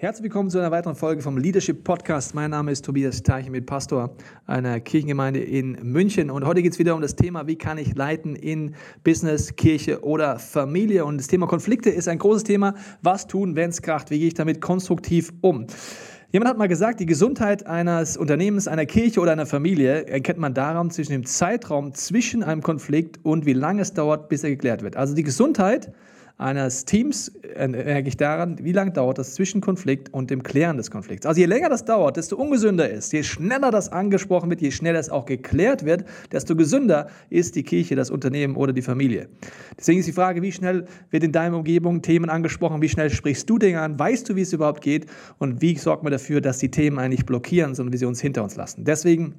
Herzlich willkommen zu einer weiteren Folge vom Leadership Podcast. Mein Name ist Tobias Teich, mit Pastor einer Kirchengemeinde in München. Und heute geht es wieder um das Thema, wie kann ich leiten in Business, Kirche oder Familie. Und das Thema Konflikte ist ein großes Thema. Was tun, wenn es kracht? Wie gehe ich damit konstruktiv um? Jemand hat mal gesagt, die Gesundheit eines Unternehmens, einer Kirche oder einer Familie erkennt man daran zwischen dem Zeitraum zwischen einem Konflikt und wie lange es dauert, bis er geklärt wird. Also die Gesundheit eines Teams äh, merke ich daran, wie lange dauert das zwischen Konflikt und dem Klären des Konflikts. Also je länger das dauert, desto ungesünder ist. Je schneller das angesprochen wird, je schneller es auch geklärt wird, desto gesünder ist die Kirche, das Unternehmen oder die Familie. Deswegen ist die Frage, wie schnell wird in deiner Umgebung Themen angesprochen, wie schnell sprichst du Dinge an, weißt du, wie es überhaupt geht und wie sorgt man dafür, dass die Themen eigentlich blockieren, sondern wie sie uns hinter uns lassen. Deswegen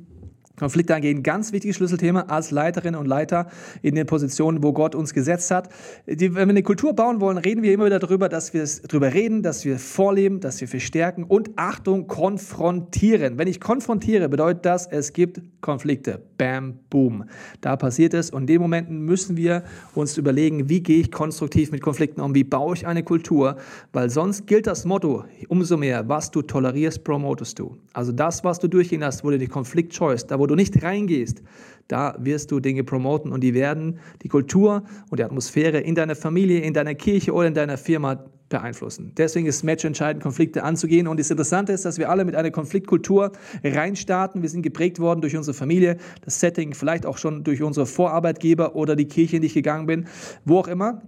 Konflikte angehen, ganz wichtiges Schlüsselthema als Leiterinnen und Leiter in den Positionen, wo Gott uns gesetzt hat. Die, wenn wir eine Kultur bauen wollen, reden wir immer wieder darüber, dass wir darüber reden, dass wir vorleben, dass wir verstärken und Achtung, konfrontieren. Wenn ich konfrontiere, bedeutet das, es gibt Konflikte. Bam, boom. Da passiert es und in den Momenten müssen wir uns überlegen, wie gehe ich konstruktiv mit Konflikten um, wie baue ich eine Kultur, weil sonst gilt das Motto, umso mehr, was du tolerierst, promotest du. Also das, was du durchgehen hast, wo du den Konflikt scheust, da wo du nicht reingehst, da wirst du Dinge promoten und die werden die Kultur und die Atmosphäre in deiner Familie, in deiner Kirche oder in deiner Firma beeinflussen. Deswegen ist es matchentscheidend, Konflikte anzugehen. Und das Interessante ist, dass wir alle mit einer Konfliktkultur reinstarten. Wir sind geprägt worden durch unsere Familie, das Setting, vielleicht auch schon durch unsere Vorarbeitgeber oder die Kirche, in die ich gegangen bin, wo auch immer.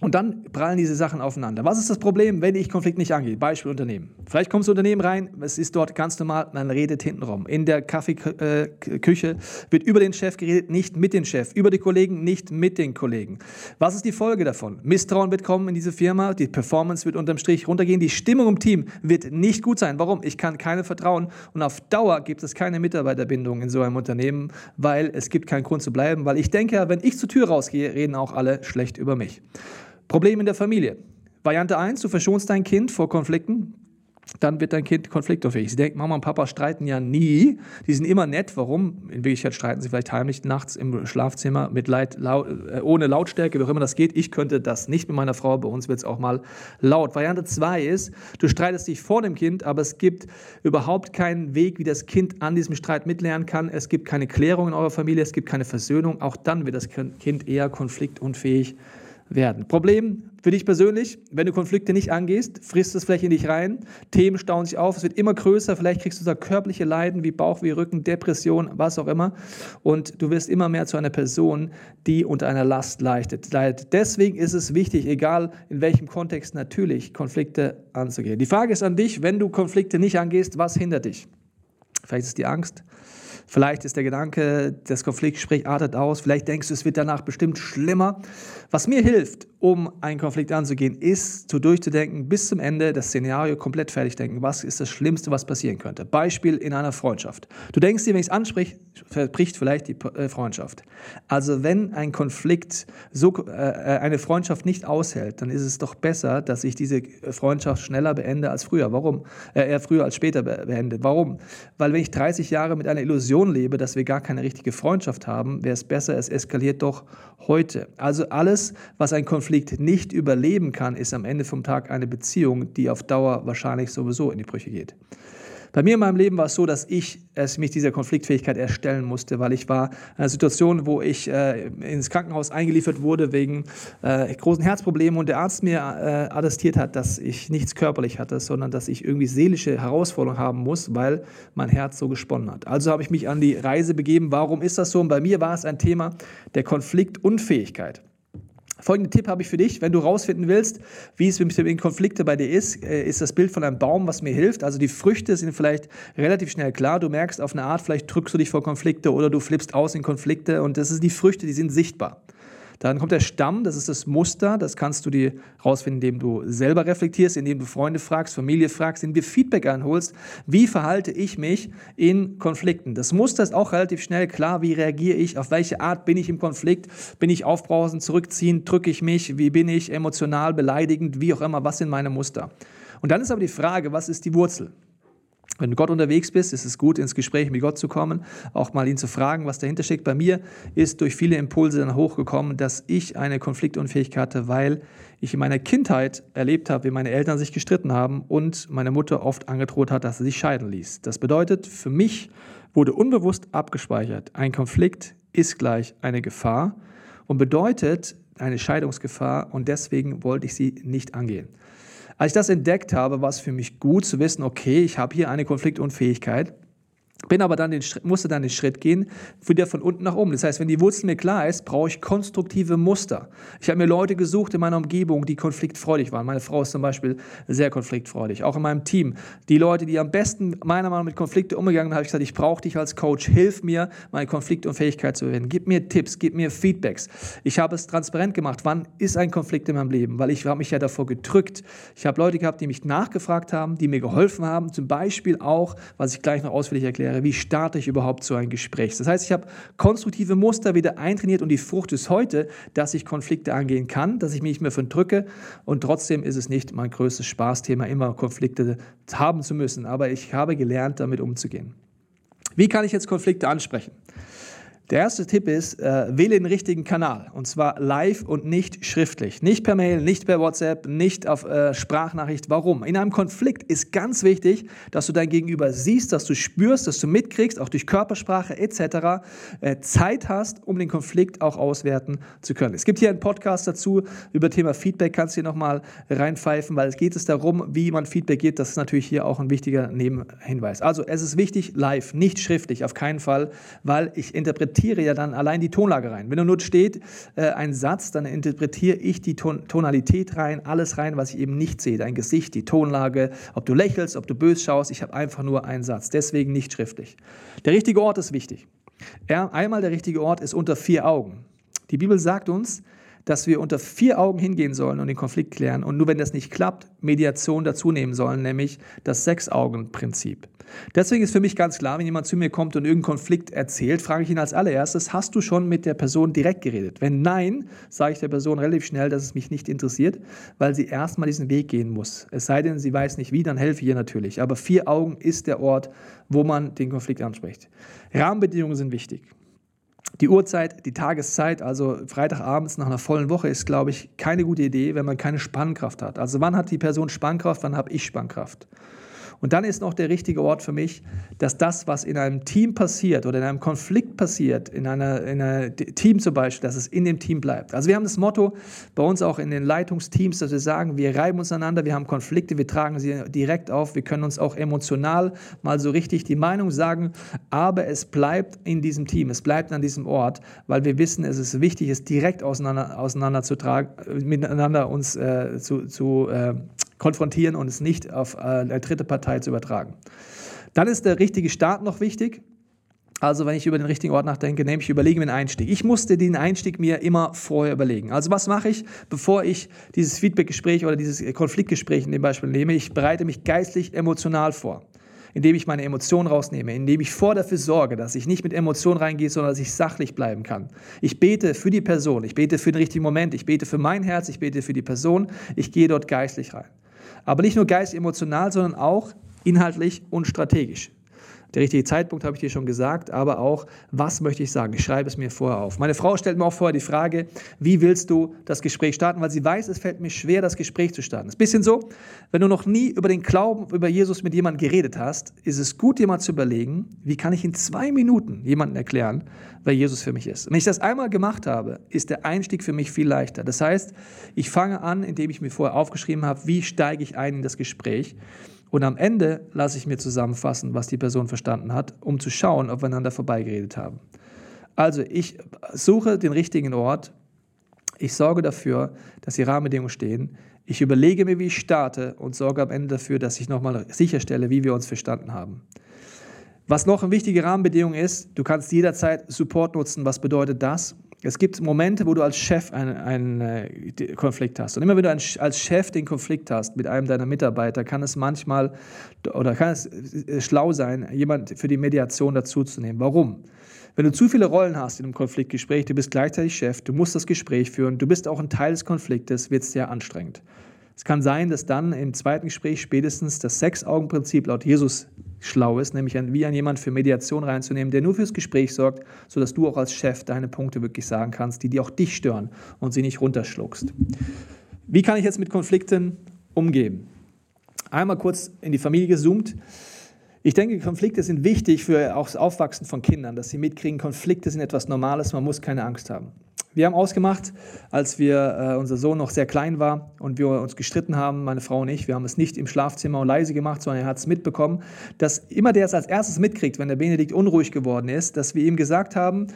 Und dann prallen diese Sachen aufeinander. Was ist das Problem, wenn ich Konflikt nicht angehe? Beispiel Unternehmen. Vielleicht kommst du Unternehmen rein, es ist dort ganz normal, man redet hintenrum. In der Kaffeeküche äh, wird über den Chef geredet, nicht mit dem Chef. Über die Kollegen, nicht mit den Kollegen. Was ist die Folge davon? Misstrauen wird kommen in diese Firma, die Performance wird unterm Strich runtergehen, die Stimmung im Team wird nicht gut sein. Warum? Ich kann keine vertrauen und auf Dauer gibt es keine Mitarbeiterbindung in so einem Unternehmen, weil es gibt keinen Grund zu bleiben, weil ich denke, wenn ich zur Tür rausgehe, reden auch alle schlecht über mich. Problem in der Familie. Variante 1, du verschonst dein Kind vor Konflikten dann wird dein Kind konfliktunfähig. Sie denken, Mama und Papa streiten ja nie. Die sind immer nett. Warum? In Wirklichkeit streiten sie vielleicht heimlich nachts im Schlafzimmer mit Leid, laut, äh, ohne Lautstärke, wie auch immer das geht. Ich könnte das nicht mit meiner Frau. Bei uns wird es auch mal laut. Variante 2 ist, du streitest dich vor dem Kind, aber es gibt überhaupt keinen Weg, wie das Kind an diesem Streit mitlernen kann. Es gibt keine Klärung in eurer Familie, es gibt keine Versöhnung. Auch dann wird das Kind eher konfliktunfähig werden. Problem für dich persönlich, wenn du Konflikte nicht angehst, frisst es vielleicht in dich rein, Themen stauen sich auf, es wird immer größer, vielleicht kriegst du da körperliche Leiden wie Bauch, wie Rücken, Depression, was auch immer und du wirst immer mehr zu einer Person, die unter einer Last leidet. Deswegen ist es wichtig, egal in welchem Kontext natürlich Konflikte anzugehen. Die Frage ist an dich, wenn du Konflikte nicht angehst, was hindert dich? Vielleicht ist es die Angst, Vielleicht ist der Gedanke, das Konfliktgespräch artet aus. Vielleicht denkst du, es wird danach bestimmt schlimmer. Was mir hilft, um einen Konflikt anzugehen, ist, zu durchzudenken, bis zum Ende das Szenario komplett fertig denken. Was ist das Schlimmste, was passieren könnte? Beispiel in einer Freundschaft. Du denkst dir, wenn ich es anspreche, verbricht vielleicht die äh, Freundschaft. Also wenn ein Konflikt so äh, eine Freundschaft nicht aushält, dann ist es doch besser, dass ich diese Freundschaft schneller beende als früher. Warum? Äh, eher früher als später beende. Warum? Weil wenn ich 30 Jahre mit einer Illusion lebe, dass wir gar keine richtige Freundschaft haben, wäre es besser, es eskaliert doch heute. Also alles, was ein Konflikt nicht überleben kann, ist am Ende vom Tag eine Beziehung, die auf Dauer wahrscheinlich sowieso in die Brüche geht. Bei mir in meinem Leben war es so, dass ich es mich dieser Konfliktfähigkeit erstellen musste, weil ich war in einer Situation, wo ich äh, ins Krankenhaus eingeliefert wurde wegen äh, großen Herzproblemen und der Arzt mir äh, attestiert hat, dass ich nichts körperlich hatte, sondern dass ich irgendwie seelische Herausforderungen haben muss, weil mein Herz so gesponnen hat. Also habe ich mich an die Reise begeben. Warum ist das so? Und bei mir war es ein Thema der Konfliktunfähigkeit. Folgenden Tipp habe ich für dich, wenn du herausfinden willst, wie es mit den Konflikten bei dir ist, äh, ist das Bild von einem Baum, was mir hilft. Also die Früchte sind vielleicht relativ schnell klar. Du merkst auf eine Art, vielleicht drückst du dich vor Konflikte oder du flippst aus in Konflikte und das sind die Früchte, die sind sichtbar. Dann kommt der Stamm, das ist das Muster, das kannst du dir rausfinden, indem du selber reflektierst, indem du Freunde fragst, Familie fragst, indem du Feedback einholst, wie verhalte ich mich in Konflikten. Das Muster ist auch relativ schnell klar, wie reagiere ich, auf welche Art bin ich im Konflikt, bin ich aufbrausend, zurückziehend, drücke ich mich, wie bin ich emotional, beleidigend, wie auch immer, was sind meine Muster. Und dann ist aber die Frage, was ist die Wurzel? Wenn du Gott unterwegs bist, ist es gut, ins Gespräch mit Gott zu kommen, auch mal ihn zu fragen, was dahinter steckt. Bei mir ist durch viele Impulse dann hochgekommen, dass ich eine Konfliktunfähigkeit hatte, weil ich in meiner Kindheit erlebt habe, wie meine Eltern sich gestritten haben und meine Mutter oft angedroht hat, dass sie sich scheiden ließ. Das bedeutet, für mich wurde unbewusst abgespeichert, ein Konflikt ist gleich eine Gefahr und bedeutet eine Scheidungsgefahr und deswegen wollte ich sie nicht angehen. Als ich das entdeckt habe, war es für mich gut zu wissen, okay, ich habe hier eine Konfliktunfähigkeit bin aber dann den, musste dann den Schritt gehen, wieder von unten nach oben. Das heißt, wenn die Wurzel mir klar ist, brauche ich konstruktive Muster. Ich habe mir Leute gesucht in meiner Umgebung, die konfliktfreudig waren. Meine Frau ist zum Beispiel sehr konfliktfreudig. Auch in meinem Team. Die Leute, die am besten meiner Meinung nach mit Konflikten umgegangen sind, habe ich gesagt, ich brauche dich als Coach. Hilf mir, meine Konfliktunfähigkeit zu überwinden. Gib mir Tipps, gib mir Feedbacks. Ich habe es transparent gemacht. Wann ist ein Konflikt in meinem Leben? Weil ich habe mich ja davor gedrückt. Ich habe Leute gehabt, die mich nachgefragt haben, die mir geholfen haben. Zum Beispiel auch, was ich gleich noch ausführlich erkläre, wäre, wie starte ich überhaupt so ein Gespräch. Das heißt, ich habe konstruktive Muster wieder eintrainiert und die Frucht ist heute, dass ich Konflikte angehen kann, dass ich mich nicht mehr von drücke und trotzdem ist es nicht mein größtes Spaßthema, immer Konflikte haben zu müssen, aber ich habe gelernt, damit umzugehen. Wie kann ich jetzt Konflikte ansprechen? Der erste Tipp ist, äh, wähle den richtigen Kanal und zwar live und nicht schriftlich. Nicht per Mail, nicht per WhatsApp, nicht auf äh, Sprachnachricht. Warum? In einem Konflikt ist ganz wichtig, dass du dein Gegenüber siehst, dass du spürst, dass du mitkriegst, auch durch Körpersprache etc. Äh, Zeit hast, um den Konflikt auch auswerten zu können. Es gibt hier einen Podcast dazu über Thema Feedback, kannst du hier nochmal reinpfeifen, weil es geht es darum, wie man Feedback gibt. Das ist natürlich hier auch ein wichtiger Nebenhinweis. Also es ist wichtig, live, nicht schriftlich, auf keinen Fall, weil ich interpretiere interpretiere ja dann allein die Tonlage rein. Wenn nur steht äh, ein Satz, dann interpretiere ich die Ton Tonalität rein, alles rein, was ich eben nicht sehe. Dein Gesicht, die Tonlage, ob du lächelst, ob du böse schaust. Ich habe einfach nur einen Satz. Deswegen nicht schriftlich. Der richtige Ort ist wichtig. Ja, einmal der richtige Ort ist unter vier Augen. Die Bibel sagt uns, dass wir unter vier Augen hingehen sollen und den Konflikt klären und nur wenn das nicht klappt, Mediation dazu nehmen sollen, nämlich das Sechs-Augen-Prinzip. Deswegen ist für mich ganz klar, wenn jemand zu mir kommt und irgendeinen Konflikt erzählt, frage ich ihn als allererstes, hast du schon mit der Person direkt geredet? Wenn nein, sage ich der Person relativ schnell, dass es mich nicht interessiert, weil sie erstmal diesen Weg gehen muss. Es sei denn, sie weiß nicht wie, dann helfe ich ihr natürlich. Aber vier Augen ist der Ort, wo man den Konflikt anspricht. Rahmenbedingungen sind wichtig. Die Uhrzeit, die Tageszeit, also Freitagabends nach einer vollen Woche, ist, glaube ich, keine gute Idee, wenn man keine Spannkraft hat. Also wann hat die Person Spannkraft, wann habe ich Spannkraft? Und dann ist noch der richtige Ort für mich, dass das, was in einem Team passiert oder in einem Konflikt passiert, in einer, in einer Team zum Beispiel, dass es in dem Team bleibt. Also wir haben das Motto bei uns auch in den Leitungsteams, dass wir sagen, wir reiben uns aneinander, wir haben Konflikte, wir tragen sie direkt auf, wir können uns auch emotional mal so richtig die Meinung sagen, aber es bleibt in diesem Team, es bleibt an diesem Ort, weil wir wissen, es ist wichtig, es direkt auseinander, auseinander zu tragen, miteinander uns äh, zu, zu äh, konfrontieren und es nicht auf äh, eine dritte Partei zu übertragen. Dann ist der richtige Start noch wichtig. Also wenn ich über den richtigen Ort nachdenke, nehme ich überlege mir einen Einstieg. Ich musste den Einstieg mir immer vorher überlegen. Also was mache ich, bevor ich dieses Feedbackgespräch oder dieses Konfliktgespräch in dem Beispiel nehme? Ich bereite mich geistlich emotional vor indem ich meine Emotionen rausnehme, indem ich vor dafür sorge, dass ich nicht mit Emotionen reingehe, sondern dass ich sachlich bleiben kann. Ich bete für die Person, ich bete für den richtigen Moment, ich bete für mein Herz, ich bete für die Person, ich gehe dort geistlich rein. Aber nicht nur geistig emotional, sondern auch inhaltlich und strategisch. Der richtige Zeitpunkt habe ich dir schon gesagt, aber auch, was möchte ich sagen? Ich schreibe es mir vorher auf. Meine Frau stellt mir auch vorher die Frage, wie willst du das Gespräch starten? Weil sie weiß, es fällt mir schwer, das Gespräch zu starten. Es ist ein bisschen so, wenn du noch nie über den Glauben, über Jesus mit jemandem geredet hast, ist es gut, dir mal zu überlegen, wie kann ich in zwei Minuten jemandem erklären, wer Jesus für mich ist. Wenn ich das einmal gemacht habe, ist der Einstieg für mich viel leichter. Das heißt, ich fange an, indem ich mir vorher aufgeschrieben habe, wie steige ich ein in das Gespräch. Und am Ende lasse ich mir zusammenfassen, was die Person verstanden hat, um zu schauen, ob wir einander vorbeigeredet haben. Also ich suche den richtigen Ort. Ich sorge dafür, dass die Rahmenbedingungen stehen. Ich überlege mir, wie ich starte und sorge am Ende dafür, dass ich nochmal sicherstelle, wie wir uns verstanden haben. Was noch eine wichtige Rahmenbedingung ist, du kannst jederzeit Support nutzen. Was bedeutet das? Es gibt Momente, wo du als Chef einen, einen äh, Konflikt hast. Und immer wenn du als Chef den Konflikt hast mit einem deiner Mitarbeiter, kann es manchmal oder kann es äh, schlau sein, jemand für die Mediation dazuzunehmen. Warum? Wenn du zu viele Rollen hast in einem Konfliktgespräch, du bist gleichzeitig Chef, du musst das Gespräch führen, du bist auch ein Teil des Konfliktes, wird es sehr anstrengend. Es kann sein, dass dann im zweiten Gespräch spätestens das Sechs-Augen-Prinzip laut Jesus schlau ist, nämlich wie ein jemand für Mediation reinzunehmen, der nur fürs Gespräch sorgt, sodass du auch als Chef deine Punkte wirklich sagen kannst, die, die auch dich stören und sie nicht runterschluckst. Wie kann ich jetzt mit Konflikten umgehen? Einmal kurz in die Familie gezoomt. Ich denke, Konflikte sind wichtig für auch das Aufwachsen von Kindern, dass sie mitkriegen, Konflikte sind etwas Normales, man muss keine Angst haben. Wir haben ausgemacht, als wir, äh, unser Sohn noch sehr klein war und wir uns gestritten haben, meine Frau und ich, wir haben es nicht im Schlafzimmer und leise gemacht, sondern er hat es mitbekommen, dass immer der es als erstes mitkriegt, wenn der Benedikt unruhig geworden ist, dass wir ihm gesagt haben,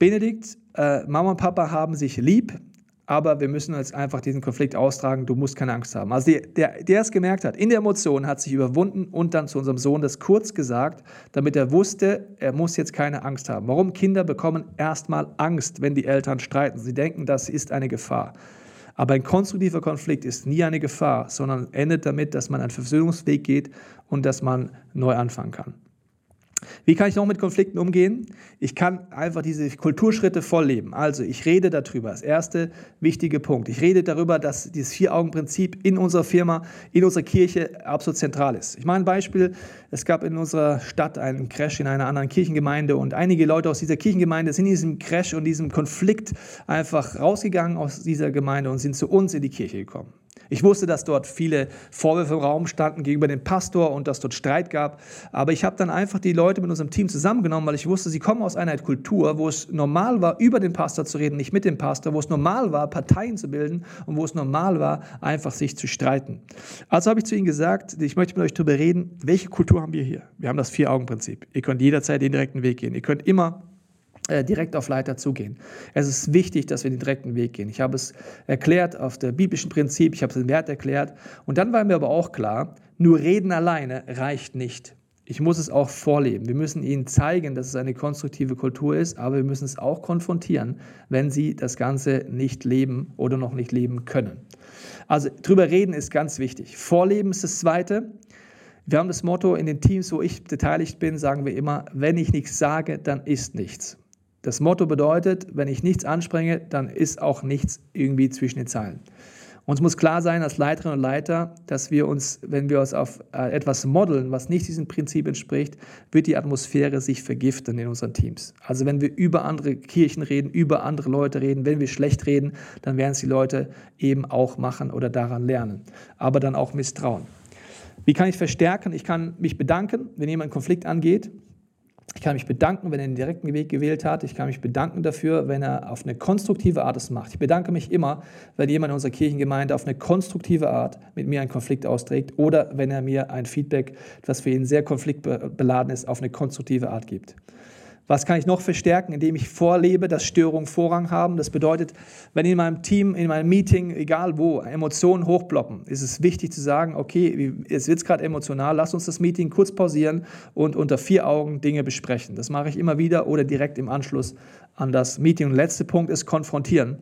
Benedikt, äh, Mama und Papa haben sich lieb, aber wir müssen jetzt einfach diesen Konflikt austragen, du musst keine Angst haben. Also der, der, der es gemerkt hat, in der Emotion hat sich überwunden und dann zu unserem Sohn das kurz gesagt, damit er wusste, er muss jetzt keine Angst haben. Warum? Kinder bekommen erstmal Angst, wenn die Eltern streiten. Sie denken, das ist eine Gefahr. Aber ein konstruktiver Konflikt ist nie eine Gefahr, sondern endet damit, dass man einen Versöhnungsweg geht und dass man neu anfangen kann. Wie kann ich noch mit Konflikten umgehen? Ich kann einfach diese Kulturschritte vollleben. Also ich rede darüber. Das erste wichtige Punkt. Ich rede darüber, dass dieses Vier-Augen-Prinzip in unserer Firma, in unserer Kirche absolut zentral ist. Ich mache ein Beispiel. Es gab in unserer Stadt einen Crash in einer anderen Kirchengemeinde und einige Leute aus dieser Kirchengemeinde sind in diesem Crash und diesem Konflikt einfach rausgegangen aus dieser Gemeinde und sind zu uns in die Kirche gekommen. Ich wusste, dass dort viele Vorwürfe im Raum standen gegenüber dem Pastor und dass dort Streit gab. Aber ich habe dann einfach die Leute mit unserem Team zusammengenommen, weil ich wusste, sie kommen aus einer Kultur, wo es normal war, über den Pastor zu reden, nicht mit dem Pastor, wo es normal war, Parteien zu bilden und wo es normal war, einfach sich zu streiten. Also habe ich zu ihnen gesagt, ich möchte mit euch darüber reden, welche Kultur haben wir hier? Wir haben das Vier-Augen-Prinzip. Ihr könnt jederzeit den direkten Weg gehen. Ihr könnt immer direkt auf Leiter zugehen. Es ist wichtig, dass wir den direkten Weg gehen. Ich habe es erklärt auf der biblischen Prinzip, ich habe den Wert erklärt. Und dann war mir aber auch klar, nur reden alleine reicht nicht. Ich muss es auch vorleben. Wir müssen ihnen zeigen, dass es eine konstruktive Kultur ist, aber wir müssen es auch konfrontieren, wenn sie das Ganze nicht leben oder noch nicht leben können. Also drüber reden ist ganz wichtig. Vorleben ist das Zweite. Wir haben das Motto in den Teams, wo ich beteiligt bin, sagen wir immer, wenn ich nichts sage, dann ist nichts. Das Motto bedeutet, wenn ich nichts anspringe, dann ist auch nichts irgendwie zwischen den Zeilen. Uns muss klar sein als Leiterinnen und Leiter, dass wir uns, wenn wir uns auf äh, etwas modeln, was nicht diesem Prinzip entspricht, wird die Atmosphäre sich vergiften in unseren Teams. Also wenn wir über andere Kirchen reden, über andere Leute reden, wenn wir schlecht reden, dann werden es die Leute eben auch machen oder daran lernen, aber dann auch misstrauen. Wie kann ich verstärken? Ich kann mich bedanken, wenn jemand einen Konflikt angeht. Ich kann mich bedanken, wenn er den direkten Weg gewählt hat. Ich kann mich bedanken dafür, wenn er auf eine konstruktive Art es macht. Ich bedanke mich immer, wenn jemand in unserer Kirchengemeinde auf eine konstruktive Art mit mir einen Konflikt austrägt oder wenn er mir ein Feedback, das für ihn sehr konfliktbeladen ist, auf eine konstruktive Art gibt. Was kann ich noch verstärken, indem ich vorlebe, dass Störungen Vorrang haben? Das bedeutet, wenn in meinem Team, in meinem Meeting, egal wo, Emotionen hochploppen, ist es wichtig zu sagen, okay, es wird gerade emotional, lass uns das Meeting kurz pausieren und unter vier Augen Dinge besprechen. Das mache ich immer wieder oder direkt im Anschluss an das Meeting. Und der letzte Punkt ist konfrontieren.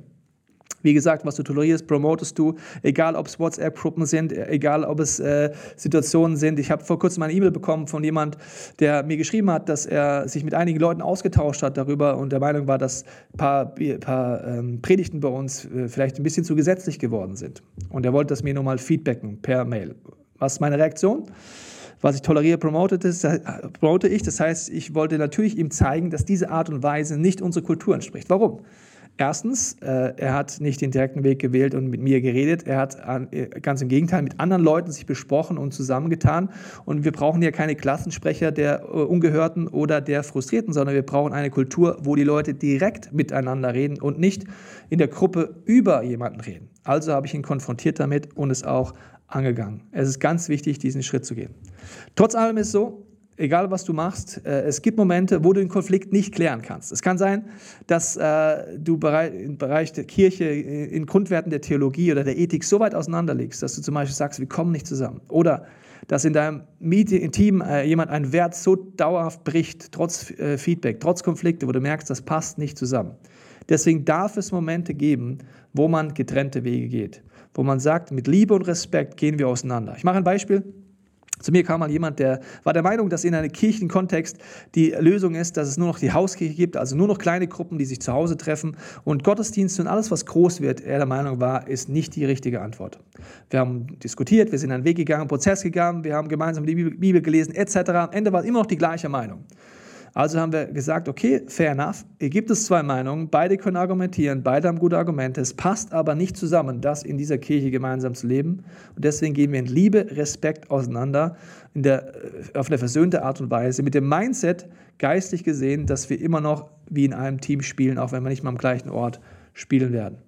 Wie gesagt, was du tolerierst, promotest du, egal ob es WhatsApp-Gruppen sind, egal ob es äh, Situationen sind. Ich habe vor kurzem eine E-Mail bekommen von jemand, der mir geschrieben hat, dass er sich mit einigen Leuten ausgetauscht hat darüber und der Meinung war, dass ein paar, paar ähm, Predigten bei uns äh, vielleicht ein bisschen zu gesetzlich geworden sind. Und er wollte das mir nochmal feedbacken per Mail. Was ist meine Reaktion? was ich toleriere, äh, promote ich. Das heißt, ich wollte natürlich ihm zeigen, dass diese Art und Weise nicht unserer Kultur entspricht. Warum? Erstens, äh, er hat nicht den direkten Weg gewählt und mit mir geredet. Er hat äh, ganz im Gegenteil mit anderen Leuten sich besprochen und zusammengetan. Und wir brauchen ja keine Klassensprecher der äh, Ungehörten oder der Frustrierten, sondern wir brauchen eine Kultur, wo die Leute direkt miteinander reden und nicht in der Gruppe über jemanden reden. Also habe ich ihn konfrontiert damit und es auch angegangen. Es ist ganz wichtig, diesen Schritt zu gehen. Trotz allem ist es so, egal was du machst, äh, es gibt Momente, wo du den Konflikt nicht klären kannst. Es kann sein, dass äh, du im Bereich der Kirche, äh, in Grundwerten der Theologie oder der Ethik so weit auseinanderlegst, dass du zum Beispiel sagst, wir kommen nicht zusammen. Oder dass in deinem Meeting, Team jemand einen Wert so dauerhaft bricht, trotz Feedback, trotz Konflikte, wo du merkst, das passt nicht zusammen. Deswegen darf es Momente geben, wo man getrennte Wege geht, wo man sagt, mit Liebe und Respekt gehen wir auseinander. Ich mache ein Beispiel. Zu mir kam mal jemand, der war der Meinung, dass in einem Kirchenkontext die Lösung ist, dass es nur noch die Hauskirche gibt, also nur noch kleine Gruppen, die sich zu Hause treffen und Gottesdienste und alles, was groß wird, er der Meinung war, ist nicht die richtige Antwort. Wir haben diskutiert, wir sind einen Weg gegangen, einen Prozess gegangen, wir haben gemeinsam die Bibel gelesen etc. Am Ende war immer noch die gleiche Meinung. Also haben wir gesagt, okay, fair enough. Hier gibt es zwei Meinungen, beide können argumentieren, beide haben gute Argumente. Es passt aber nicht zusammen, das in dieser Kirche gemeinsam zu leben. Und deswegen gehen wir in Liebe, Respekt auseinander, in der, äh, auf eine versöhnte Art und Weise, mit dem Mindset, geistlich gesehen, dass wir immer noch wie in einem Team spielen, auch wenn wir nicht mal am gleichen Ort spielen werden.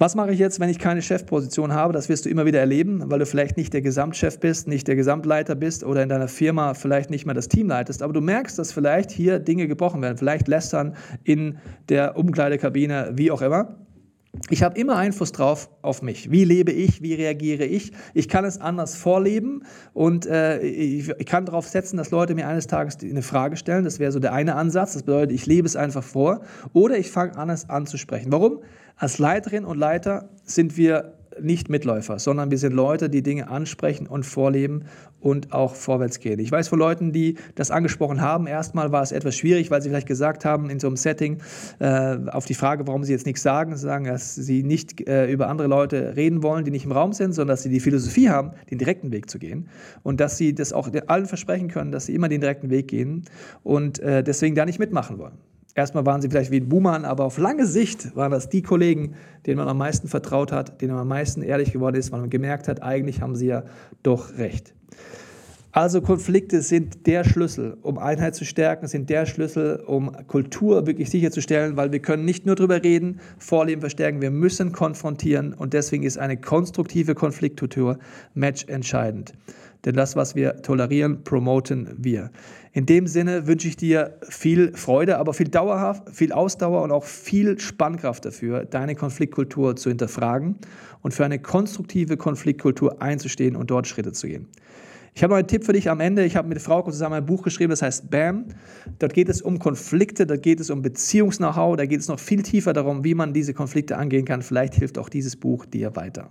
Was mache ich jetzt, wenn ich keine Chefposition habe? Das wirst du immer wieder erleben, weil du vielleicht nicht der Gesamtchef bist, nicht der Gesamtleiter bist oder in deiner Firma vielleicht nicht mehr das Team leitest. Aber du merkst, dass vielleicht hier Dinge gebrochen werden, vielleicht lästern in der Umkleidekabine, wie auch immer. Ich habe immer Einfluss drauf auf mich. Wie lebe ich? Wie reagiere ich? Ich kann es anders vorleben und äh, ich, ich, kann darauf setzen, dass Leute mir eines Tages eine Frage stellen. Das wäre so der eine Ansatz. Das bedeutet, ich lebe es einfach vor oder ich fange an, es anzusprechen. Warum? Als Leiterin und Leiter sind wir nicht Mitläufer, sondern wir sind Leute, die Dinge ansprechen und vorleben und auch vorwärts gehen. Ich weiß von Leuten, die das angesprochen haben. Erstmal war es etwas schwierig, weil sie vielleicht gesagt haben, in so einem Setting, äh, auf die Frage, warum sie jetzt nichts sagen, sagen, dass sie nicht äh, über andere Leute reden wollen, die nicht im Raum sind, sondern dass sie die Philosophie haben, den direkten Weg zu gehen und dass sie das auch allen versprechen können, dass sie immer den direkten Weg gehen und äh, deswegen da nicht mitmachen wollen. Erstmal waren sie vielleicht wie ein Buhmann, aber auf lange Sicht waren das die Kollegen, denen man am meisten vertraut hat, denen man am meisten ehrlich geworden ist, weil man gemerkt hat, eigentlich haben sie ja doch recht. Also Konflikte sind der Schlüssel, um Einheit zu stärken, sind der Schlüssel, um Kultur wirklich sicherzustellen, weil wir können nicht nur darüber reden, Vorleben verstärken, wir müssen konfrontieren und deswegen ist eine konstruktive Konfliktkultur matchentscheidend. Denn das, was wir tolerieren, promoten wir. In dem Sinne wünsche ich dir viel Freude, aber viel dauerhaft, viel Ausdauer und auch viel Spannkraft dafür, deine Konfliktkultur zu hinterfragen und für eine konstruktive Konfliktkultur einzustehen und dort Schritte zu gehen. Ich habe noch einen Tipp für dich am Ende. Ich habe mit Frau zusammen ein Buch geschrieben, das heißt BAM. Dort geht es um Konflikte, dort geht es um Beziehungs-Know-how, da geht es noch viel tiefer darum, wie man diese Konflikte angehen kann. Vielleicht hilft auch dieses Buch dir weiter.